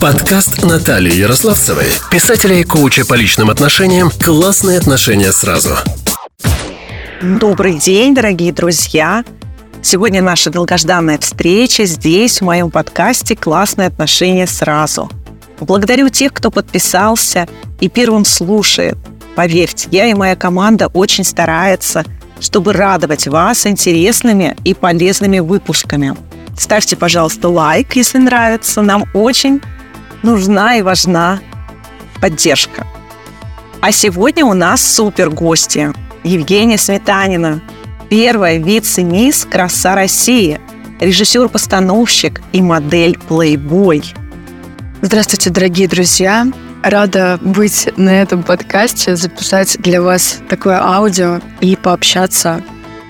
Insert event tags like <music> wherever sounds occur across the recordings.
Подкаст Натальи Ярославцевой, писателя и коуча по личным отношениям «Классные отношения сразу». Добрый день, дорогие друзья! Сегодня наша долгожданная встреча здесь, в моем подкасте «Классные отношения сразу». Благодарю тех, кто подписался и первым слушает. Поверьте, я и моя команда очень старается, чтобы радовать вас интересными и полезными выпусками. Ставьте, пожалуйста, лайк, если нравится. Нам очень нужна и важна поддержка. А сегодня у нас супер гости. Евгения Сметанина, первая вице-мисс «Краса России», режиссер-постановщик и модель «Плейбой». Здравствуйте, дорогие друзья! Рада быть на этом подкасте, записать для вас такое аудио и пообщаться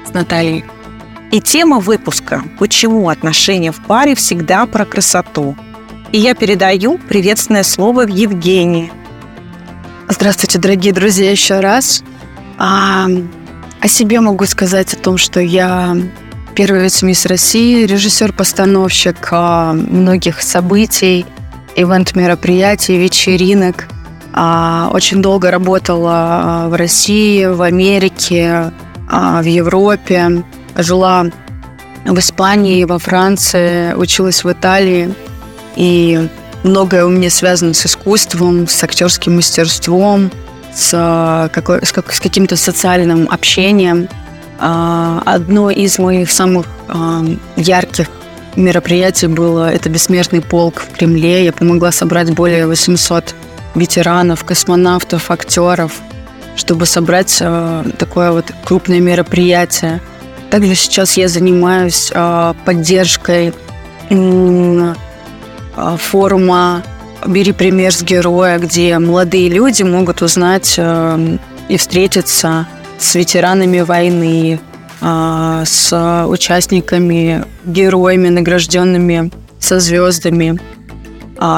с Натальей. И тема выпуска «Почему отношения в паре всегда про красоту?» И я передаю приветственное слово Евгении. Здравствуйте, дорогие друзья, еще раз. А, о себе могу сказать о том, что я первый вице-мисс России, режиссер-постановщик а, многих событий, ивент-мероприятий, вечеринок. А, очень долго работала а, в России, в Америке, а, в Европе. Жила в Испании, во Франции, училась в Италии. И многое у меня связано с искусством, с актерским мастерством, с, какой, с, как, с каким-то социальным общением. А, одно из моих самых а, ярких мероприятий было это «Бессмертный полк» в Кремле. Я помогла собрать более 800 ветеранов, космонавтов, актеров, чтобы собрать а, такое вот крупное мероприятие. Также сейчас я занимаюсь поддержкой форума «Бери пример с героя», где молодые люди могут узнать э, и встретиться с ветеранами войны, э, с участниками, героями, награжденными со звездами,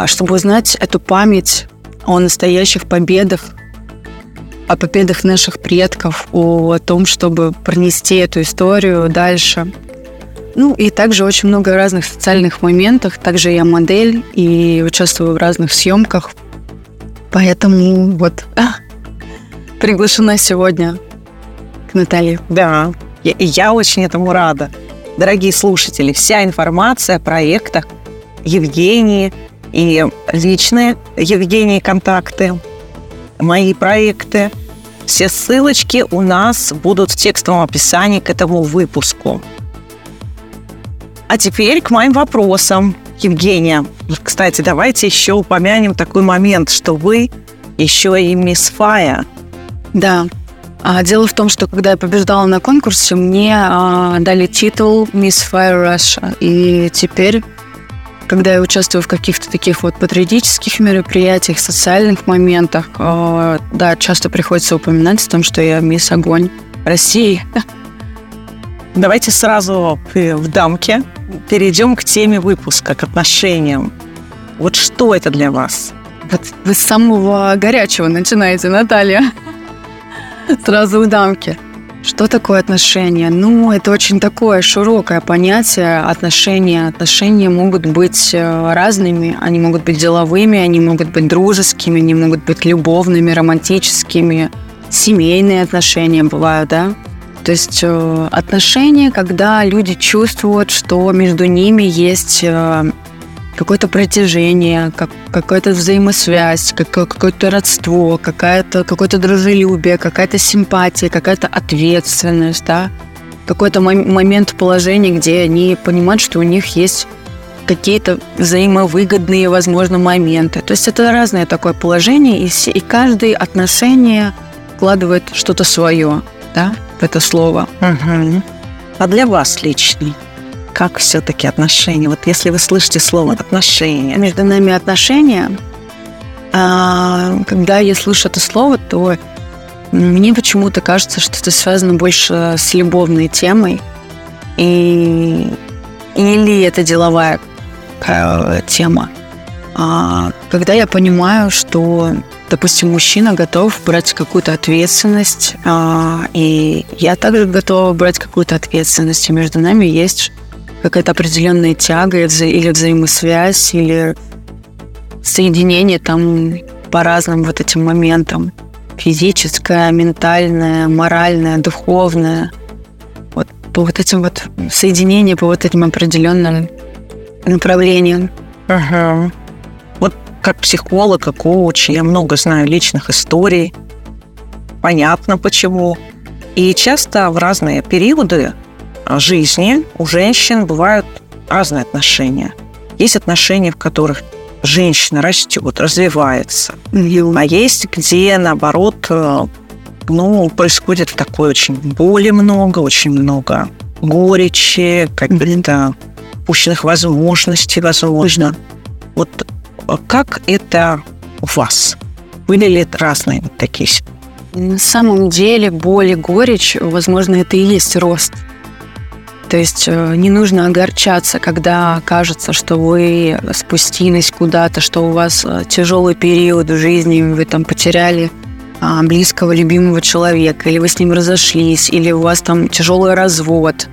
чтобы узнать эту память о настоящих победах, о победах наших предков, о том, чтобы пронести эту историю дальше – ну и также очень много разных социальных моментов. Также я модель и участвую в разных съемках. Поэтому вот а, приглашена сегодня к Наталье. Да, я, я очень этому рада. Дорогие слушатели, вся информация о проектах Евгении и личные Евгении контакты, мои проекты, все ссылочки у нас будут в текстовом описании к этому выпуску. А теперь к моим вопросам. Евгения, кстати, давайте еще упомянем такой момент, что вы еще и мисс Фая. Да. А дело в том, что когда я побеждала на конкурсе, мне а, дали титул Miss Fire Russia. И теперь, когда я участвую в каких-то таких вот патриотических мероприятиях, социальных моментах, а, да, часто приходится упоминать о том, что я мисс Огонь России. <laughs> Давайте сразу в дамке перейдем к теме выпуска, к отношениям. Вот что это для вас? Вот вы с самого горячего начинаете, Наталья. Сразу в дамке. Что такое отношения? Ну, это очень такое широкое понятие отношения. Отношения могут быть э, разными. Они могут быть деловыми, они могут быть дружескими, они могут быть любовными, романтическими. Семейные отношения бывают, да? То есть э, отношения, когда люди чувствуют, что между ними есть э, какое-то протяжение, как, какая-то взаимосвязь, как, какое-то родство, какая-то, какое-то дружелюбие, какая-то симпатия, какая-то ответственность, да, какой-то момент положения, где они понимают, что у них есть какие-то взаимовыгодные, возможно, моменты. То есть это разное такое положение, и, и каждое отношение вкладывает что-то свое, да это слово. Угу. А для вас лично? Как все-таки отношения? Вот если вы слышите слово отношения. Между нами отношения. А, когда я слышу это слово, то мне почему-то кажется, что это связано больше с любовной темой. И, или это деловая тема. А, когда я понимаю, что допустим, мужчина готов брать какую-то ответственность, а, и я также готова брать какую-то ответственность, и между нами есть какая-то определенная тяга или взаимосвязь, или соединение там по разным вот этим моментам. Физическое, ментальное, моральное, духовное. Вот по вот этим вот соединениям, по вот этим определенным направлениям. Вот как психолог, как коуч, я много знаю личных историй. Понятно почему. И часто в разные периоды жизни у женщин бывают разные отношения. Есть отношения, в которых женщина растет, развивается. А есть, где, наоборот, э, ну, происходит такое очень боли много, очень много горечи, каких-то упущенных возможностей, возможно. Вот как это у вас? Были ли это разные вот такие На самом деле боль и горечь, возможно, это и есть рост. То есть э, не нужно огорчаться, когда кажется, что вы спустились куда-то, что у вас э, тяжелый период в жизни, вы там потеряли а, близкого, любимого человека, или вы с ним разошлись, или у вас там тяжелый развод,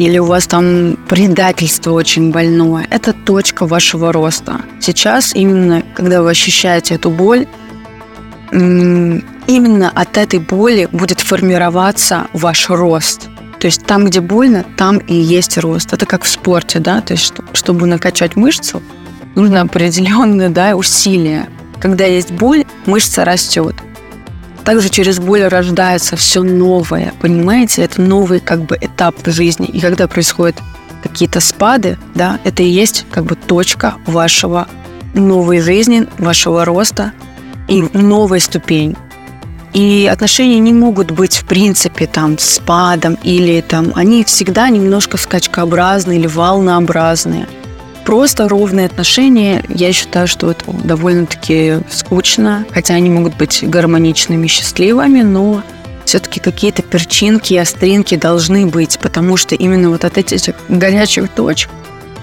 или у вас там предательство очень больное. Это точка вашего роста. Сейчас именно, когда вы ощущаете эту боль, именно от этой боли будет формироваться ваш рост – то есть там, где больно, там и есть рост. Это как в спорте, да, то есть чтобы накачать мышцу, нужно определенные да, усилия. Когда есть боль, мышца растет. Также через боль рождается все новое, понимаете? Это новый как бы этап жизни. И когда происходят какие-то спады, да, это и есть как бы точка вашего новой жизни, вашего роста и новой ступень. И отношения не могут быть, в принципе, там, спадом или там, они всегда немножко скачкообразные или волнообразные. Просто ровные отношения, я считаю, что это довольно-таки скучно, хотя они могут быть гармоничными, счастливыми, но все-таки какие-то перчинки остринки должны быть, потому что именно вот от этих горячих точек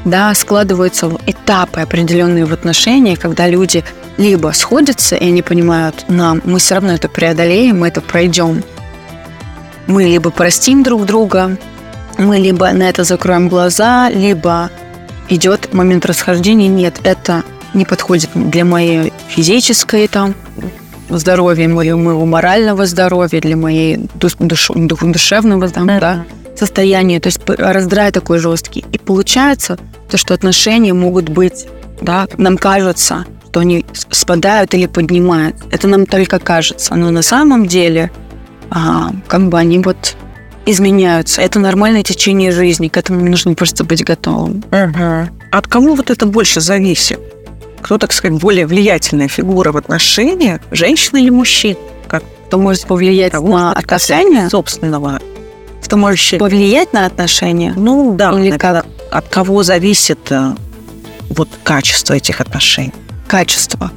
да, складываются этапы определенные в отношениях, когда люди либо сходятся, и они понимают, нам, мы все равно это преодолеем, мы это пройдем. Мы либо простим друг друга, мы либо на это закроем глаза, либо идет момент расхождения. Нет, это не подходит для моей физической там здоровья, моего, моего морального здоровья, для моей душ, душ, душевного там, да, состояния. То есть раздрай такой жесткий. И получается то, что отношения могут быть, да, нам кажется, что они спадают или поднимают. Это нам только кажется. Но на самом деле, а, как бы они вот изменяются. Это нормальное течение жизни. К этому нужно просто быть готовым. Угу. От кого вот это больше зависит? Кто, так сказать, более влиятельная фигура в отношениях, женщина или мужчина? Как? Кто может повлиять Того, на отношения? Собственного. Кто может повлиять на отношения? Ну, да. Или как? От кого зависит э, вот качество этих отношений? качество.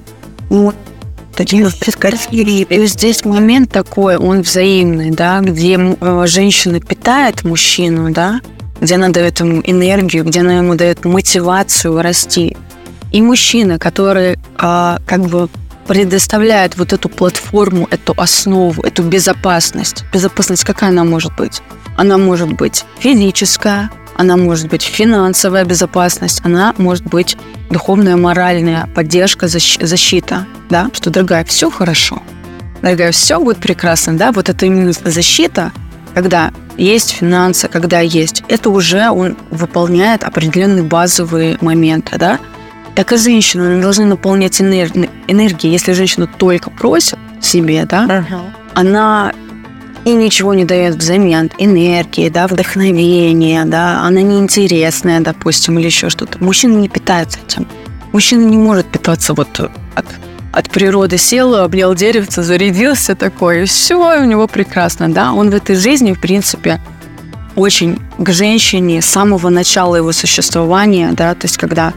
И здесь момент такой, он взаимный, да, где э, женщина питает мужчину, да, где она дает ему энергию, где она ему дает мотивацию расти. И мужчина, который а, как бы предоставляет вот эту платформу, эту основу, эту безопасность. Безопасность какая она может быть? Она может быть физическая, она может быть финансовая безопасность, она может быть духовная, моральная поддержка, защита, да, что, дорогая, все хорошо, дорогая, все будет прекрасно, да, вот это именно защита, когда есть финансы, когда есть, это уже он выполняет определенные базовые моменты, да, так и женщина не должна наполнять энергией. энергией. Если женщина только просит себе, да, uh-huh. она и ничего не дает взамен энергии, да, вдохновения, да, она неинтересная, допустим, или еще что-то. Мужчина не питается этим. Мужчина не может питаться вот от, от природы сел, обнял деревце, зарядился такой, и все, у него прекрасно, да. Он в этой жизни, в принципе, очень к женщине с самого начала его существования, да, то есть когда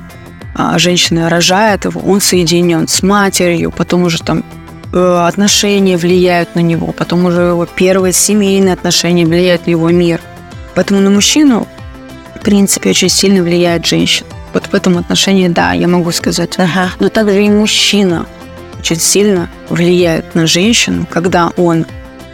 а, женщина рожает его, он соединен с матерью, потом уже там отношения влияют на него, потом уже его первые семейные отношения влияют на его мир. Поэтому на мужчину, в принципе, очень сильно влияет женщина. Вот в этом отношении, да, я могу сказать. Ага. Но также и мужчина очень сильно влияет на женщину, когда он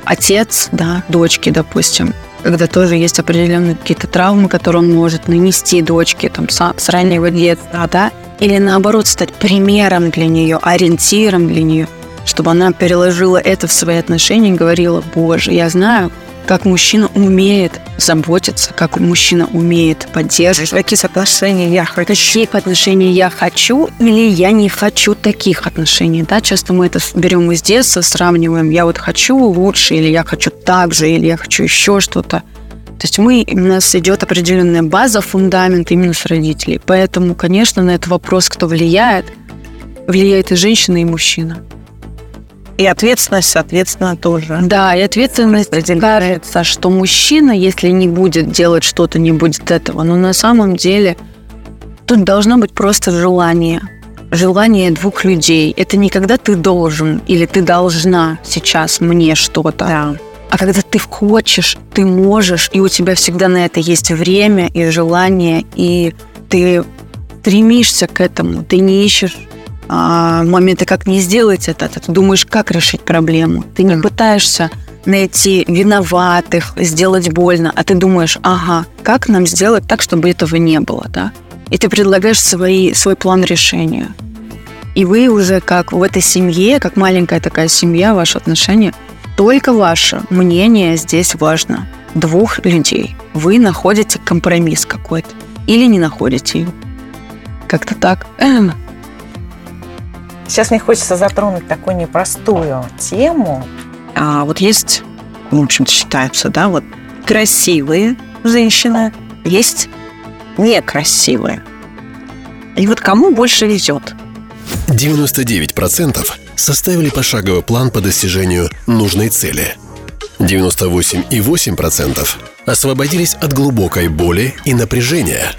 отец, да, дочки, допустим, когда тоже есть определенные какие-то травмы, которые он может нанести дочке там, с, с раннего детства, да, или наоборот стать примером для нее, ориентиром для нее, чтобы она переложила это в свои отношения и говорила, боже, я знаю, как мужчина умеет заботиться, как мужчина умеет поддерживать. Какие отношения я хочу. Каких отношений я хочу или я не хочу таких отношений. Да? Часто мы это берем из детства, сравниваем. Я вот хочу лучше, или я хочу так же, или я хочу еще что-то. То есть мы, у нас идет определенная база, фундамент именно с родителей. Поэтому, конечно, на этот вопрос, кто влияет, влияет и женщина, и мужчина. И ответственность, соответственно, тоже. Да, и ответственность кажется, что мужчина, если не будет делать что-то, не будет этого. Но на самом деле тут должно быть просто желание. Желание двух людей. Это не когда ты должен или ты должна сейчас мне что-то. Да. А когда ты хочешь, ты можешь, и у тебя всегда на это есть время и желание, и ты стремишься к этому, ты не ищешь а, моменты, как не сделать это, ты думаешь, как решить проблему. Ты не пытаешься найти виноватых, сделать больно, а ты думаешь, ага, как нам сделать так, чтобы этого не было, да? И ты предлагаешь свои, свой план решения. И вы уже как в этой семье, как маленькая такая семья, ваши отношения – только ваше мнение здесь важно. Двух людей. Вы находите компромисс какой-то. Или не находите его. Как-то так. <clears throat> Сейчас мне хочется затронуть такую непростую тему. А вот есть, в общем-то, считаются, да, вот красивые женщины, есть некрасивые. И вот кому больше везет? 99% составили пошаговый план по достижению нужной цели. 98,8% освободились от глубокой боли и напряжения.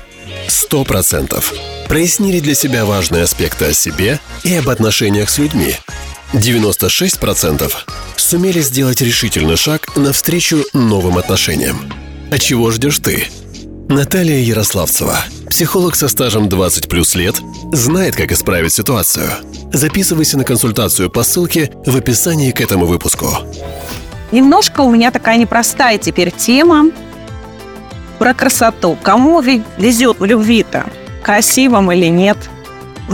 100% прояснили для себя важные аспекты о себе и об отношениях с людьми. 96% сумели сделать решительный шаг навстречу новым отношениям. А чего ждешь ты? Наталья Ярославцева, психолог со стажем 20 плюс лет, знает, как исправить ситуацию. Записывайся на консультацию по ссылке в описании к этому выпуску. Немножко у меня такая непростая теперь тема про красоту. Кому везет в любви-то? Красивым или нет?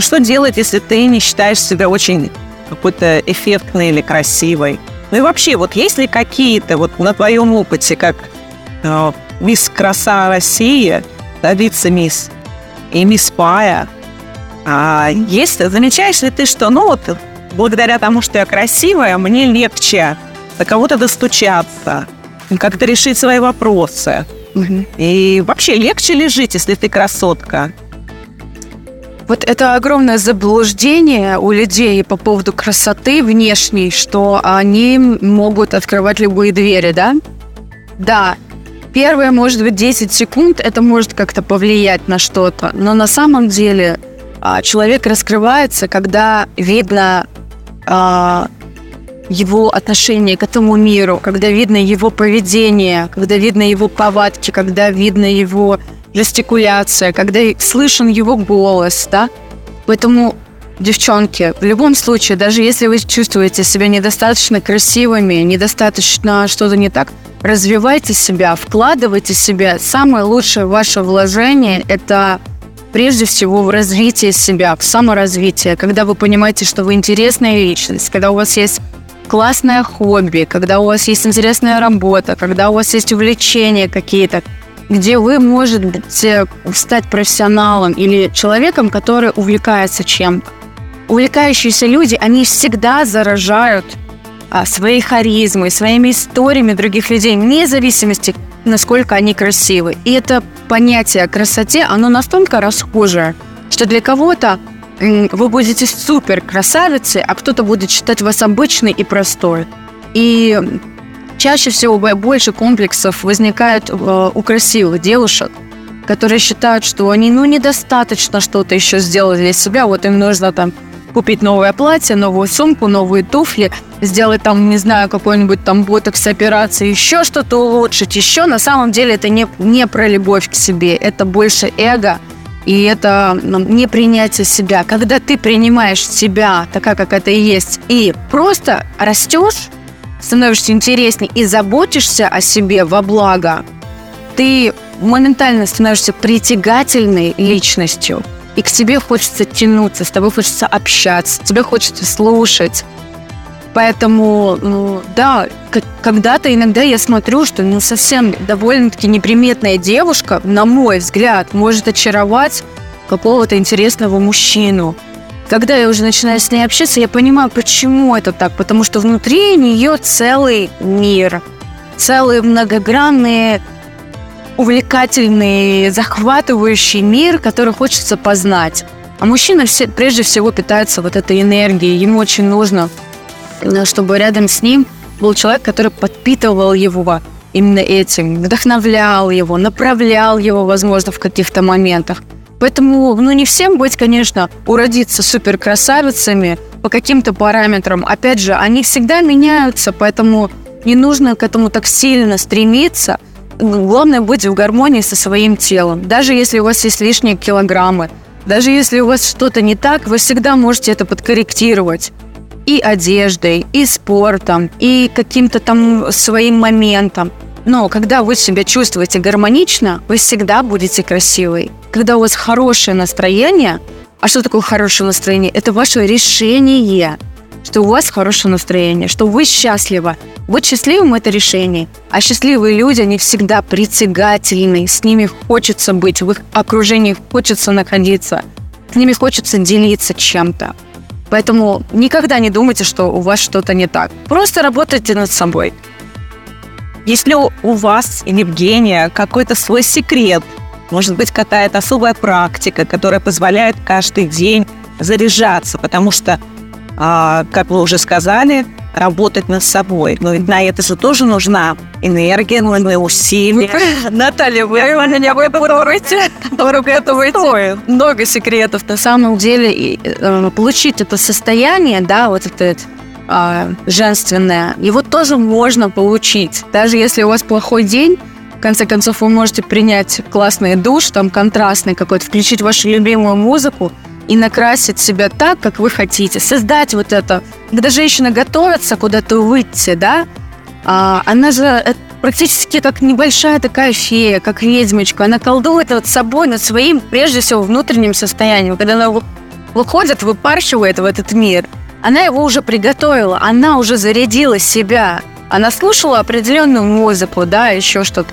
Что делать, если ты не считаешь себя очень какой-то эффектной или красивой? Ну и вообще, вот есть ли какие-то, вот на твоем опыте, как э, мисс Краса России, да, вице-мисс, и мисс Пая. А есть, замечаешь ли ты, что, ну вот, благодаря тому, что я красивая, мне легче до кого-то достучаться, как-то решить свои вопросы. И вообще, легче ли жить, если ты красотка? Вот это огромное заблуждение у людей по поводу красоты внешней, что они могут открывать любые двери, да? Да, первые, может быть, 10 секунд это может как-то повлиять на что-то, но на самом деле а, человек раскрывается, когда видно а, его отношение к этому миру, когда видно его поведение, когда видно его повадки, когда видно его жестикуляция, когда слышен его голос, да. Поэтому, девчонки, в любом случае, даже если вы чувствуете себя недостаточно красивыми, недостаточно что-то не так, развивайте себя, вкладывайте себя. Самое лучшее ваше вложение – это прежде всего в развитие себя, в саморазвитие, когда вы понимаете, что вы интересная личность, когда у вас есть классное хобби, когда у вас есть интересная работа, когда у вас есть увлечения какие-то, где вы можете стать профессионалом или человеком, который увлекается чем-то. Увлекающиеся люди, они всегда заражают а, своей харизмой, своими историями других людей, вне зависимости, насколько они красивы. И это понятие о красоте, оно настолько расхожее, что для кого-то вы будете супер красавицей, а кто-то будет считать вас обычной и простой. И чаще всего бо- больше комплексов возникает э, у красивых девушек, которые считают, что они, ну, недостаточно что-то еще сделали для себя, вот им нужно там купить новое платье, новую сумку, новые туфли, сделать там, не знаю, какой-нибудь там ботокс операции, еще что-то улучшить, еще. На самом деле это не, не про любовь к себе, это больше эго, и это ну, не принятие себя. Когда ты принимаешь себя такая, как это и есть, и просто растешь, становишься интересней и заботишься о себе во благо, ты моментально становишься притягательной личностью. и к тебе хочется тянуться, с тобой хочется общаться, тебе хочется слушать. Поэтому, ну, да, когда-то иногда я смотрю, что ну, совсем довольно-таки неприметная девушка, на мой взгляд, может очаровать какого-то интересного мужчину. Когда я уже начинаю с ней общаться, я понимаю, почему это так. Потому что внутри нее целый мир. Целый многогранный, увлекательный, захватывающий мир, который хочется познать. А мужчина все, прежде всего питается вот этой энергией. Ему очень нужно, чтобы рядом с ним был человек, который подпитывал его именно этим, вдохновлял его, направлял его, возможно, в каких-то моментах. Поэтому, ну, не всем быть, конечно, уродиться супер красавицами по каким-то параметрам. Опять же, они всегда меняются, поэтому не нужно к этому так сильно стремиться. Главное быть в гармонии со своим телом. Даже если у вас есть лишние килограммы, даже если у вас что-то не так, вы всегда можете это подкорректировать и одеждой, и спортом, и каким-то там своим моментом. Но когда вы себя чувствуете гармонично, вы всегда будете красивой. Когда у вас хорошее настроение, а что такое хорошее настроение? Это ваше решение, что у вас хорошее настроение, что вы счастливы. Быть счастливым – это решение. А счастливые люди, они всегда притягательны. С ними хочется быть, в их окружении хочется находиться. С ними хочется делиться чем-то. Поэтому никогда не думайте, что у вас что-то не так. Просто работайте над собой. Если у вас, Евгения, какой-то свой секрет, может быть, какая-то особая практика, которая позволяет каждый день заряжаться, потому что, а, как вы уже сказали, работать над собой. Но на это же тоже нужна энергия, нужны усилия. <laughs> Наталья, вы меня выпороете, выпороете. Много секретов. На самом деле, э, получить это состояние, да, вот это э, женственное, его тоже можно получить. Даже если у вас плохой день, в конце концов, вы можете принять классный душ, там контрастный какой-то, включить вашу любимую музыку и накрасить себя так, как вы хотите. Создать вот это. Когда женщина готовится куда-то выйти, да, а, она же э, практически как небольшая такая фея, как ведьмочка. Она колдует над собой, над своим, прежде всего, внутренним состоянием. Когда она выходит, выпарщивает в этот мир – она его уже приготовила, она уже зарядила себя. Она слушала определенную музыку, да, еще что-то.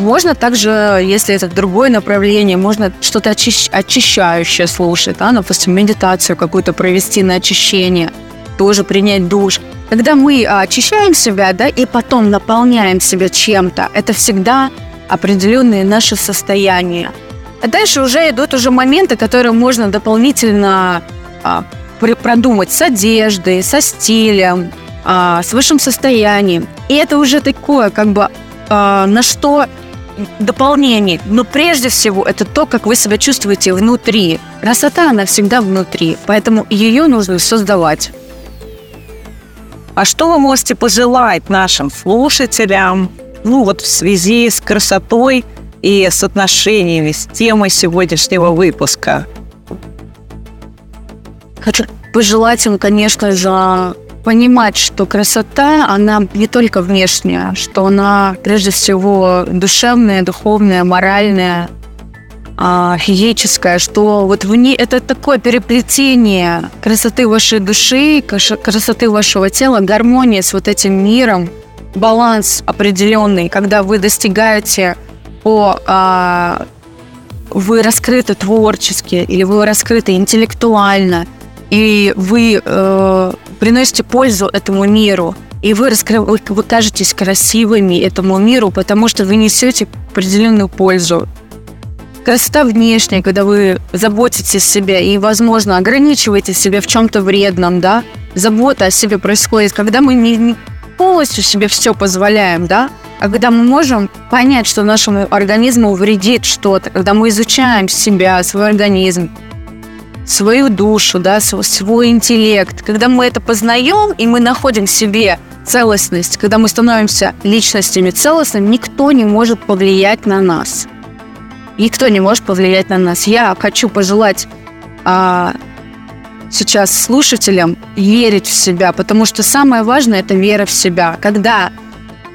Можно также, если это другое направление, можно что-то очищ- очищающее слушать, да, допустим, медитацию какую-то провести на очищение, тоже принять душ. Когда мы очищаем себя, да, и потом наполняем себя чем-то, это всегда определенные наши состояния. А дальше уже идут уже моменты, которые можно дополнительно а, продумать с одеждой, со стилем, а, с высшим состоянием. И это уже такое, как бы, а, на что дополнение. Но прежде всего это то, как вы себя чувствуете внутри. Красота, она всегда внутри, поэтому ее нужно создавать. А что вы можете пожелать нашим слушателям, ну вот в связи с красотой и с отношениями, с темой сегодняшнего выпуска? Хочу пожелать им, конечно же, понимать, что красота, она не только внешняя, что она прежде всего душевная, духовная, моральная, а, физическая, что вот в ней это такое переплетение красоты вашей души, красоты вашего тела, гармония с вот этим миром, баланс определенный, когда вы достигаете по а, вы раскрыты творчески или вы раскрыты интеллектуально – и вы э, приносите пользу этому миру, и вы, раскры... вы, кажетесь красивыми этому миру, потому что вы несете определенную пользу. Красота внешняя, когда вы заботитесь о себе и, возможно, ограничиваете себя в чем-то вредном, да, забота о себе происходит, когда мы не, не полностью себе все позволяем, да, а когда мы можем понять, что нашему организму вредит что-то, когда мы изучаем себя, свой организм, свою душу, да, свой интеллект. Когда мы это познаем, и мы находим в себе целостность, когда мы становимся личностями целостными, никто не может повлиять на нас. Никто не может повлиять на нас. Я хочу пожелать а, сейчас слушателям верить в себя, потому что самое важное – это вера в себя. Когда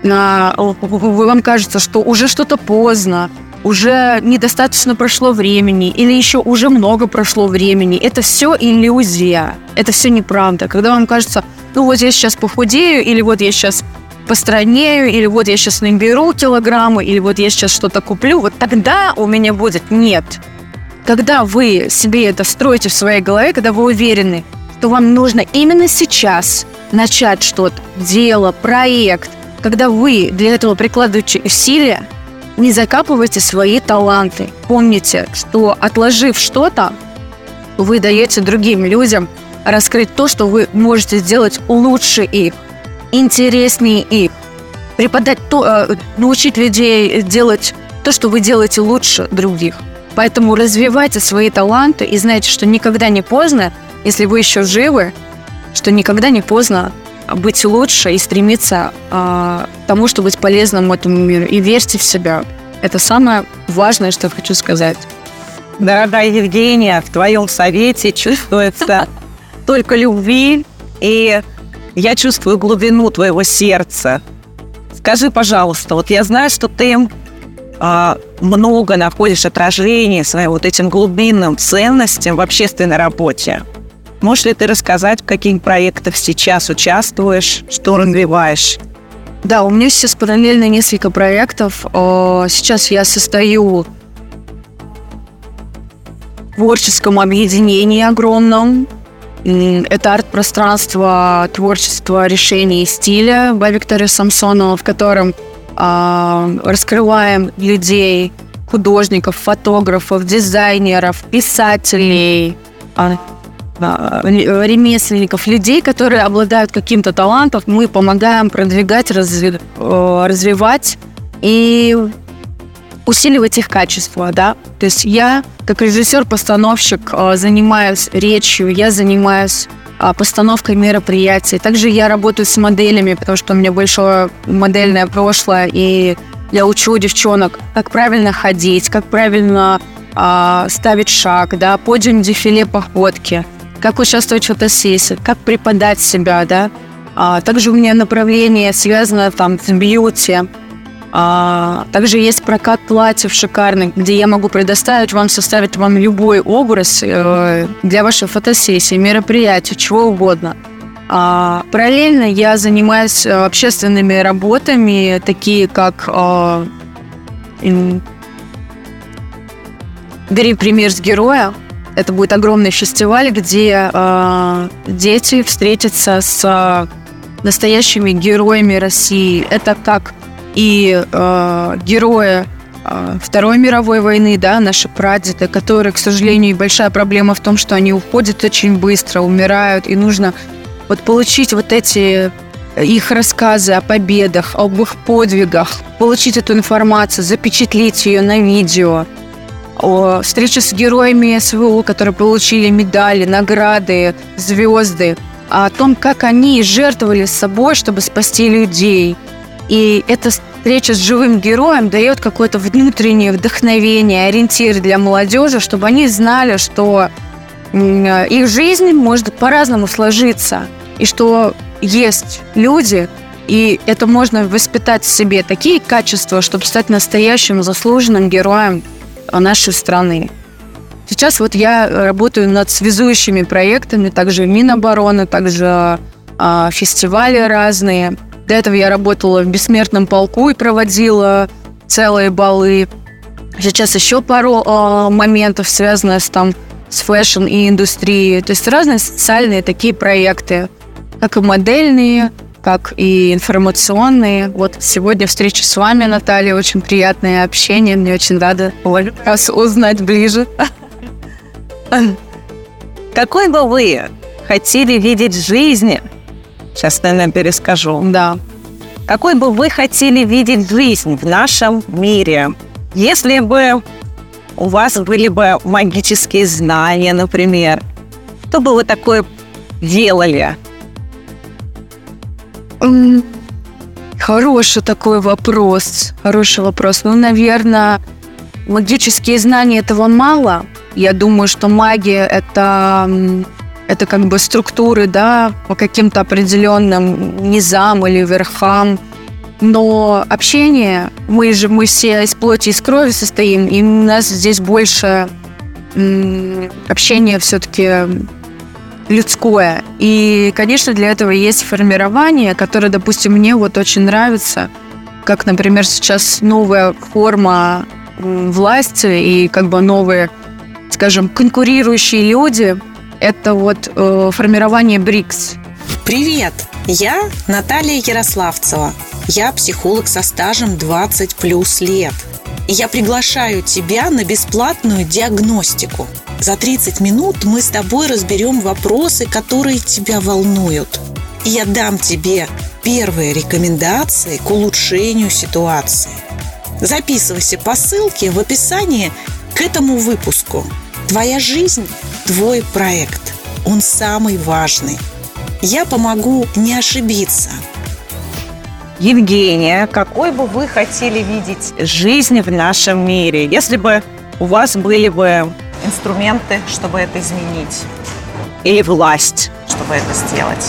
а, вам кажется, что уже что-то поздно, уже недостаточно прошло времени, или еще уже много прошло времени. Это все иллюзия. Это все неправда. Когда вам кажется, ну вот я сейчас похудею, или вот я сейчас постранею, или вот я сейчас наберу килограммы, или вот я сейчас что-то куплю, вот тогда у меня будет нет. Когда вы себе это строите в своей голове, когда вы уверены, что вам нужно именно сейчас начать что-то, дело, проект, когда вы для этого прикладываете усилия, не закапывайте свои таланты. Помните, что отложив что-то, вы даете другим людям раскрыть то, что вы можете сделать лучше их, интереснее их, преподать то, э, научить людей делать то, что вы делаете лучше других. Поэтому развивайте свои таланты и знайте, что никогда не поздно, если вы еще живы, что никогда не поздно быть лучше и стремиться э, к тому, чтобы быть полезным этому миру. И верьте в себя. Это самое важное, что я хочу сказать. Дорогая Евгения, в твоем совете чувствуется <laughs> только любви, и я чувствую глубину твоего сердца. Скажи, пожалуйста, вот я знаю, что ты э, много находишь отражения своим вот этим глубинным ценностям в общественной работе. Можешь ли ты рассказать, в каких проектах сейчас участвуешь, что развиваешь? Да, у меня сейчас параллельно несколько проектов. Сейчас я состою в творческом объединении огромном. Это арт-пространство творчества решений и стиля by Виктория Самсонова, в котором э, раскрываем людей, художников, фотографов, дизайнеров, писателей, э, ремесленников, людей, которые обладают каким-то талантом, мы помогаем продвигать, разви, развивать и усиливать их качество, да. То есть я, как режиссер-постановщик, занимаюсь речью, я занимаюсь постановкой мероприятий. Также я работаю с моделями, потому что у меня большое модельное прошлое, и я учу девчонок, как правильно ходить, как правильно ставить шаг, да, подиум дефиле походки как участвовать в фотосессии, как преподать себя, да. А, также у меня направление связано там с бьюти. А, также есть прокат платьев шикарных, где я могу предоставить вам, составить вам любой образ э, для вашей фотосессии, мероприятия, чего угодно. А, параллельно я занимаюсь э, общественными работами, такие как э, «Бери пример с героя», это будет огромный фестиваль, где э, дети встретятся с э, настоящими героями России. Это как и э, герои э, Второй мировой войны, да, наши прадеды, которые, к сожалению, большая проблема в том, что они уходят очень быстро, умирают, и нужно вот получить вот эти их рассказы о победах, об их подвигах, получить эту информацию, запечатлеть ее на видео – о встрече с героями СВО, которые получили медали, награды, звезды, о том, как они жертвовали собой, чтобы спасти людей. И эта встреча с живым героем дает какое-то внутреннее вдохновение, ориентир для молодежи, чтобы они знали, что их жизнь может по-разному сложиться, и что есть люди, и это можно воспитать в себе такие качества, чтобы стать настоящим заслуженным героем нашей страны. Сейчас вот я работаю над связующими проектами, также Минобороны, также э, фестивали разные. До этого я работала в Бессмертном полку и проводила целые балы. Сейчас еще пару э, моментов, связанных с, там, с fashion индустрией. То есть разные социальные такие проекты, как и модельные, как и информационные. Вот сегодня встреча с вами, Наталья, очень приятное общение. Мне очень рада вас узнать ближе. <laughs> Какой бы вы хотели видеть жизни? Сейчас, наверное, перескажу. Да. Какой бы вы хотели видеть жизнь в нашем мире, если бы у вас были бы магические знания, например? Что бы вы такое делали? Хороший такой вопрос. Хороший вопрос. Ну, наверное, магические знания этого мало. Я думаю, что магия это, это как бы структуры, да, по каким-то определенным низам или верхам. Но общение, мы же мы все из плоти из крови состоим, и у нас здесь больше общения все-таки людское. И, конечно, для этого есть формирование, которое, допустим, мне вот очень нравится, как, например, сейчас новая форма власти и как бы новые, скажем, конкурирующие люди, это вот э, формирование БРИКС. Привет! Я Наталья Ярославцева. Я психолог со стажем 20 плюс лет. И я приглашаю тебя на бесплатную диагностику. За 30 минут мы с тобой разберем вопросы, которые тебя волнуют. И я дам тебе первые рекомендации к улучшению ситуации. Записывайся по ссылке в описании к этому выпуску. Твоя жизнь – твой проект. Он самый важный. Я помогу не ошибиться. Евгения, какой бы вы хотели видеть жизнь в нашем мире, если бы у вас были бы Инструменты, чтобы это изменить, или власть? чтобы это сделать.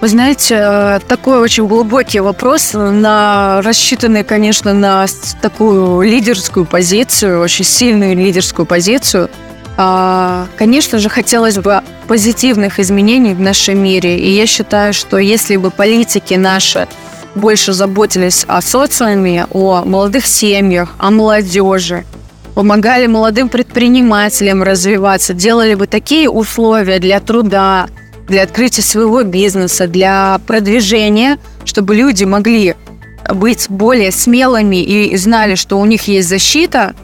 Вы знаете, э, такой очень глубокий вопрос, на, рассчитанный, конечно, на такую лидерскую позицию, очень сильную лидерскую позицию. А, Конечно же, хотелось бы позитивных изменений в нашем мире. И я считаю, что если бы политики наши больше заботились о социуме, о молодых семьях, о молодежи, помогали молодым предпринимателям развиваться, делали бы такие условия для труда, для открытия своего бизнеса, для продвижения, чтобы люди могли быть более смелыми и знали, что у них есть защита,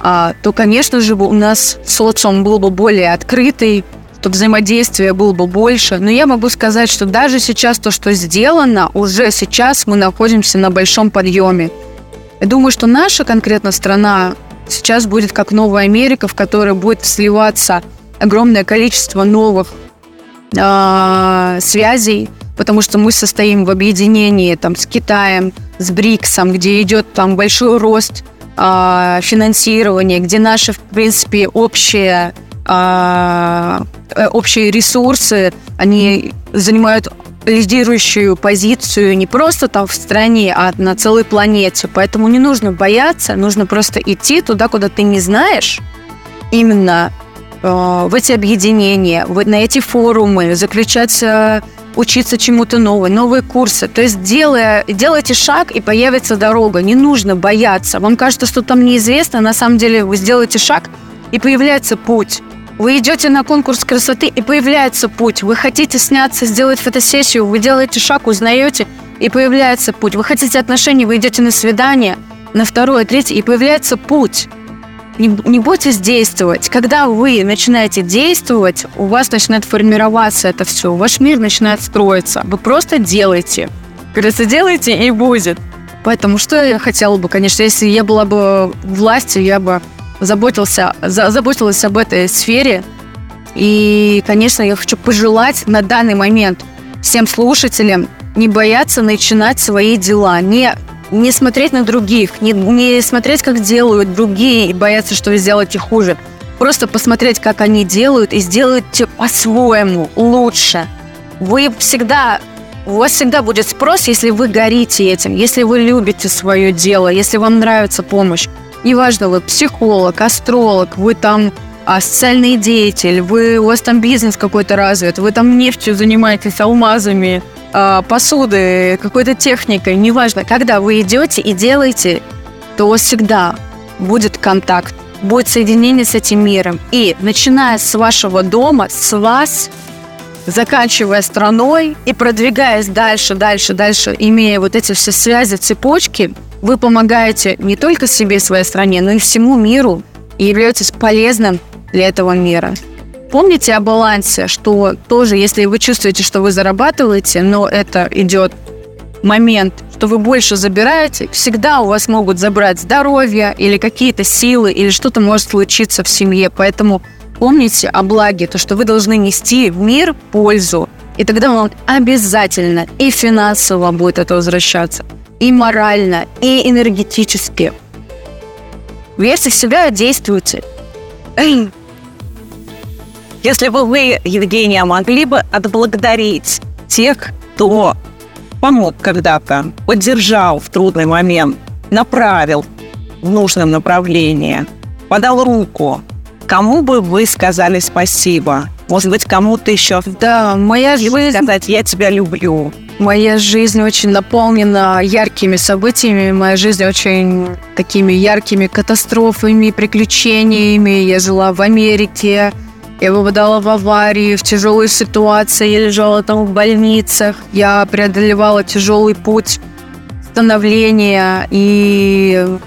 а, то, конечно же, у нас социум был бы более открытый, то взаимодействие было бы больше. Но я могу сказать, что даже сейчас то, что сделано, уже сейчас мы находимся на большом подъеме. Я думаю, что наша конкретно страна сейчас будет как Новая Америка, в которой будет сливаться огромное количество новых а, связей, потому что мы состоим в объединении там, с Китаем, с БРИКСом, где идет там большой рост а, финансирования, где наши, в принципе, общие, а, э, общие ресурсы, они занимают лидирующую позицию не просто там в стране, а на целой планете. Поэтому не нужно бояться, нужно просто идти туда, куда ты не знаешь, именно э, в эти объединения, в- на эти форумы, заключать, э, учиться чему-то новому, новые курсы. То есть делая, делайте шаг, и появится дорога. Не нужно бояться. Вам кажется, что там неизвестно, на самом деле вы сделаете шаг, и появляется путь. Вы идете на конкурс красоты, и появляется путь. Вы хотите сняться, сделать фотосессию, вы делаете шаг, узнаете, и появляется путь. Вы хотите отношений, вы идете на свидание, на второе, третье, и появляется путь. Не, не бойтесь действовать. Когда вы начинаете действовать, у вас начинает формироваться это все, ваш мир начинает строиться. Вы просто делаете. Говорится, делайте и будет. Поэтому что я хотела бы, конечно, если я была бы властью, я бы заботился, за- заботилась об этой сфере. И, конечно, я хочу пожелать на данный момент всем слушателям не бояться начинать свои дела, не, не смотреть на других, не, не смотреть, как делают другие, и бояться, что вы сделаете хуже. Просто посмотреть, как они делают, и сделайте по-своему, лучше. Вы всегда, у вас всегда будет спрос, если вы горите этим, если вы любите свое дело, если вам нравится помощь. Неважно, вы психолог, астролог, вы там а, социальный деятель, вы, у вас там бизнес какой-то развит, вы там нефтью занимаетесь, алмазами, а, посудой, какой-то техникой, неважно. Когда вы идете и делаете, то всегда будет контакт, будет соединение с этим миром. И начиная с вашего дома, с вас, заканчивая страной и продвигаясь дальше, дальше, дальше, имея вот эти все связи, цепочки, вы помогаете не только себе и своей стране, но и всему миру и являетесь полезным для этого мира. Помните о балансе, что тоже, если вы чувствуете, что вы зарабатываете, но это идет момент, что вы больше забираете, всегда у вас могут забрать здоровье или какие-то силы, или что-то может случиться в семье. Поэтому помните о благе, то, что вы должны нести в мир пользу. И тогда вам обязательно и финансово будет это возвращаться, и морально, и энергетически. В себя, действуйте. Если бы вы, Евгения, могли бы отблагодарить тех, кто помог когда-то, поддержал в трудный момент, направил в нужном направлении, подал руку, кому бы вы сказали спасибо? Может быть, кому-то еще Да, моя жизнь, сказать «я тебя люблю». Моя жизнь очень наполнена яркими событиями, моя жизнь очень такими яркими катастрофами, приключениями. Я жила в Америке, я попадала в аварии, в тяжелые ситуации, я лежала там в больницах, я преодолевала тяжелый путь становления и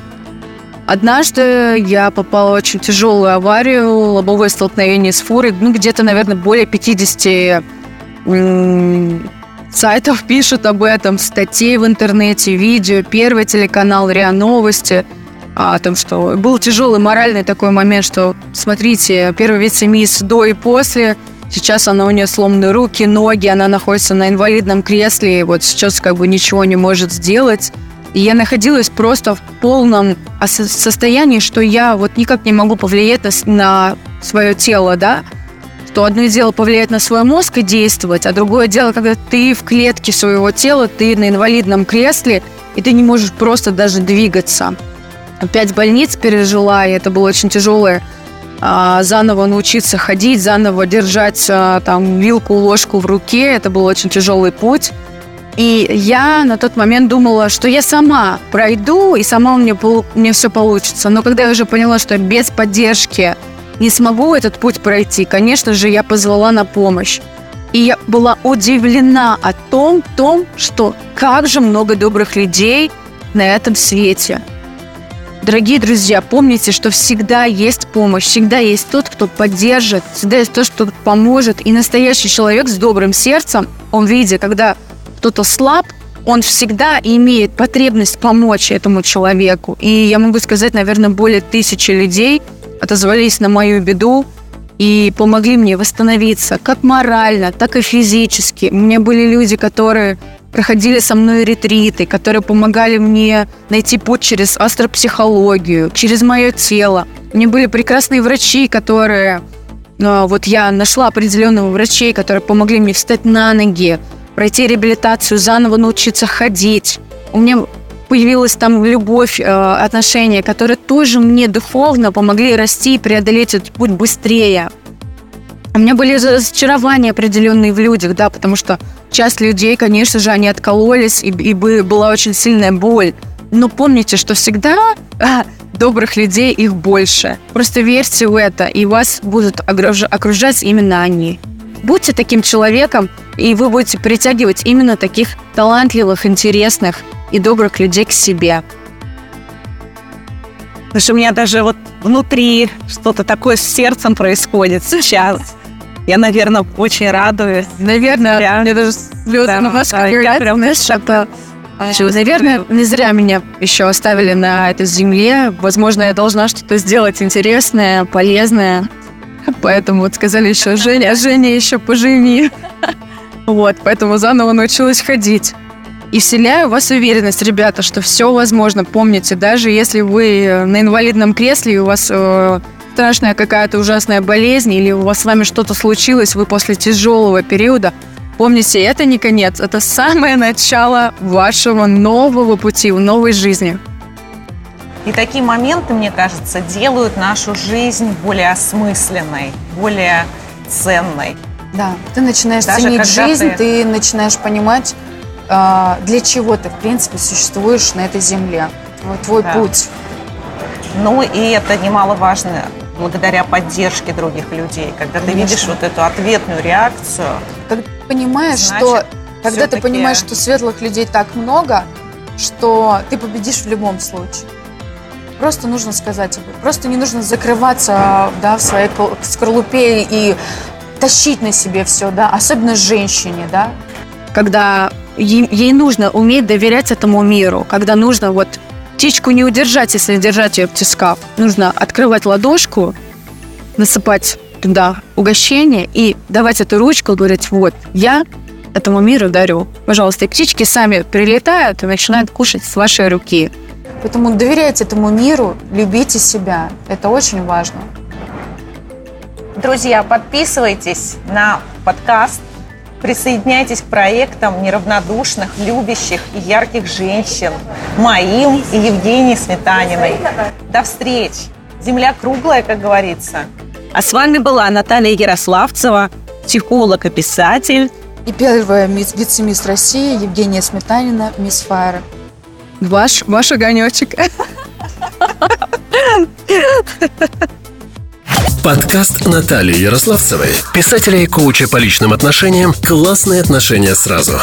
Однажды я попала в очень тяжелую аварию, лобовое столкновение с фурой. Ну, где-то, наверное, более 50 м, сайтов пишут об этом, статей в интернете, видео, первый телеканал РИА Новости, о том, что был тяжелый моральный такой момент, что, смотрите, первый вице-мисс до и после, сейчас она у нее сломаны руки, ноги, она находится на инвалидном кресле, и вот сейчас как бы ничего не может сделать. И я находилась просто в полном ос- состоянии, что я вот никак не могу повлиять на свое тело, да, что одно дело повлиять на свой мозг и действовать, а другое дело, когда ты в клетке своего тела, ты на инвалидном кресле, и ты не можешь просто даже двигаться. Пять больниц пережила, и это было очень тяжелое. А, заново научиться ходить, заново держать а, там вилку, ложку в руке, это был очень тяжелый путь. И я на тот момент думала, что я сама пройду, и сама у меня, полу- мне все получится. Но когда я уже поняла, что без поддержки не смогу этот путь пройти, конечно же, я позвала на помощь. И я была удивлена о том, том, что как же много добрых людей на этом свете. Дорогие друзья, помните, что всегда есть помощь, всегда есть тот, кто поддержит, всегда есть тот, кто поможет. И настоящий человек с добрым сердцем, он видит, когда кто-то слаб, он всегда имеет потребность помочь этому человеку. И я могу сказать, наверное, более тысячи людей отозвались на мою беду и помогли мне восстановиться как морально, так и физически. У меня были люди, которые проходили со мной ретриты, которые помогали мне найти путь через астропсихологию, через мое тело. У меня были прекрасные врачи, которые... э, Вот я нашла определенных врачей, которые помогли мне встать на ноги, пройти реабилитацию, заново научиться ходить. У меня появилась там любовь, э, отношения, которые тоже мне духовно помогли расти и преодолеть этот путь быстрее. У меня были разочарования определенные в людях, да, потому что часть людей, конечно же, они откололись, и, и бы- была очень сильная боль. Но помните, что всегда а, добрых людей их больше. Просто верьте в это, и вас будут окружать именно они. Будьте таким человеком, и вы будете притягивать именно таких талантливых, интересных и добрых людей к себе. Потому что у меня даже вот внутри что-то такое с сердцем происходит сейчас. Я, наверное, очень радуюсь. Наверное, Да. мне даже слезы Да, на глазах да, я прям знаешь, это- Наверное, не зря меня еще оставили на этой земле. Возможно, я должна что-то сделать интересное, полезное. <laughs> Поэтому вот сказали еще, Женя, Женя, еще поживи. <laughs> Вот, поэтому заново научилась ходить. И вселяю в вас уверенность, ребята, что все возможно. Помните, даже если вы э, на инвалидном кресле, и у вас э, страшная какая-то ужасная болезнь, или у вас с вами что-то случилось, вы после тяжелого периода, помните, это не конец, это самое начало вашего нового пути, в новой жизни. И такие моменты, мне кажется, делают нашу жизнь более осмысленной, более ценной. Да, ты начинаешь Даже ценить жизнь, ты- ты... начинаешь понимать, а, для чего ты, в принципе, существуешь на этой земле. Твой, Да. путь. Ну и это немаловажно благодаря поддержке других людей. Когда ты Конечно. видишь вот эту ответную реакцию, Когда ты понимаешь, Значит, что когда ты понимаешь, что светлых людей так много, что ты победишь в любом случае. Просто нужно сказать об этом. Просто не нужно закрываться да, в своей скорлупе и тащить на себе все, да, особенно женщине, да. Когда ей, ей нужно уметь доверять этому миру, когда нужно вот птичку не удержать, если держать ее в тисках. Нужно открывать ладошку, насыпать туда угощение и давать эту ручку, говорить, вот, я этому миру дарю. Пожалуйста, и птички сами прилетают и начинают кушать с вашей руки. Поэтому доверяйте этому миру, любите себя. Это очень важно. Друзья, подписывайтесь на подкаст Присоединяйтесь к проектам неравнодушных, любящих и ярких женщин, моим и Евгении Сметаниной. До встреч! Земля круглая, как говорится. А с вами была Наталья Ярославцева, психолог и писатель. И первая мисс- вице-мисс России Евгения Сметанина, мисс Файра. Ваш, ваш огонечек. Подкаст Натальи Ярославцевой, писателя и коуча по личным отношениям «Классные отношения сразу».